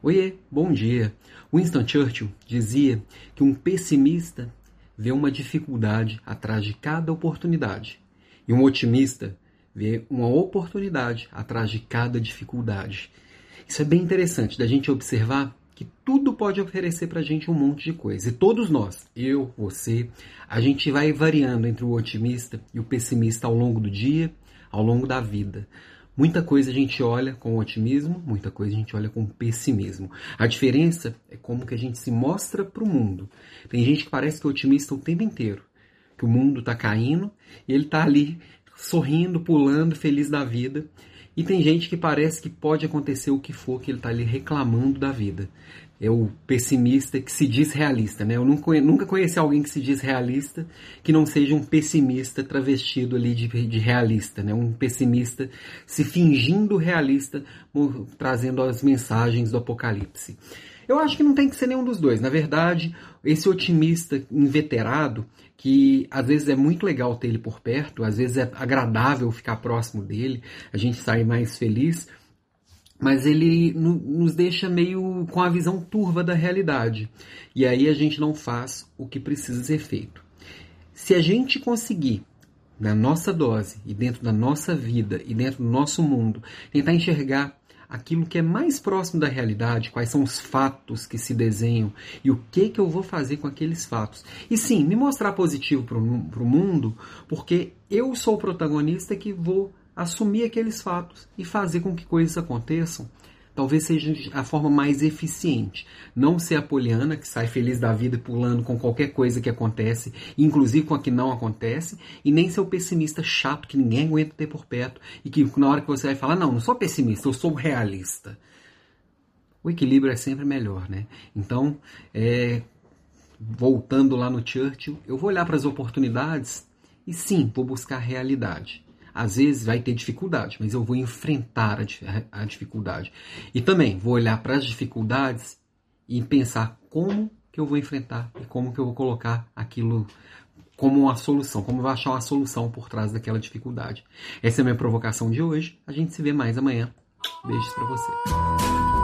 Oiê, bom dia. Winston Churchill dizia que um pessimista vê uma dificuldade atrás de cada oportunidade e um otimista vê uma oportunidade atrás de cada dificuldade. Isso é bem interessante da gente observar que tudo pode oferecer para a gente um monte de coisa. E todos nós, eu, você, a gente vai variando entre o otimista e o pessimista ao longo do dia, ao longo da vida. Muita coisa a gente olha com otimismo, muita coisa a gente olha com pessimismo. A diferença é como que a gente se mostra para o mundo. Tem gente que parece que é otimista o tempo inteiro, que o mundo está caindo e ele está ali sorrindo, pulando, feliz da vida. E tem gente que parece que pode acontecer o que for, que ele está ali reclamando da vida é o pessimista que se diz realista, né? Eu nunca conheci alguém que se diz realista que não seja um pessimista travestido ali de, de realista, né? Um pessimista se fingindo realista, trazendo as mensagens do apocalipse. Eu acho que não tem que ser nenhum dos dois. Na verdade, esse otimista inveterado, que às vezes é muito legal ter ele por perto, às vezes é agradável ficar próximo dele, a gente sai mais feliz, mas ele nos deixa meio com a visão turva da realidade. E aí a gente não faz o que precisa ser feito. Se a gente conseguir, na nossa dose, e dentro da nossa vida, e dentro do nosso mundo, tentar enxergar aquilo que é mais próximo da realidade, quais são os fatos que se desenham e o que, que eu vou fazer com aqueles fatos. E sim, me mostrar positivo para o mundo, porque eu sou o protagonista que vou assumir aqueles fatos e fazer com que coisas aconteçam, talvez seja a forma mais eficiente. Não ser a poliana que sai feliz da vida pulando com qualquer coisa que acontece, inclusive com a que não acontece, e nem ser o pessimista chato que ninguém aguenta ter por perto e que na hora que você vai falar, não, não sou pessimista, eu sou realista. O equilíbrio é sempre melhor, né? Então, é, voltando lá no Churchill, eu vou olhar para as oportunidades e sim, vou buscar a realidade. Às vezes vai ter dificuldade, mas eu vou enfrentar a, a dificuldade. E também vou olhar para as dificuldades e pensar como que eu vou enfrentar e como que eu vou colocar aquilo como uma solução, como eu vou achar uma solução por trás daquela dificuldade. Essa é a minha provocação de hoje. A gente se vê mais amanhã. Beijos para você.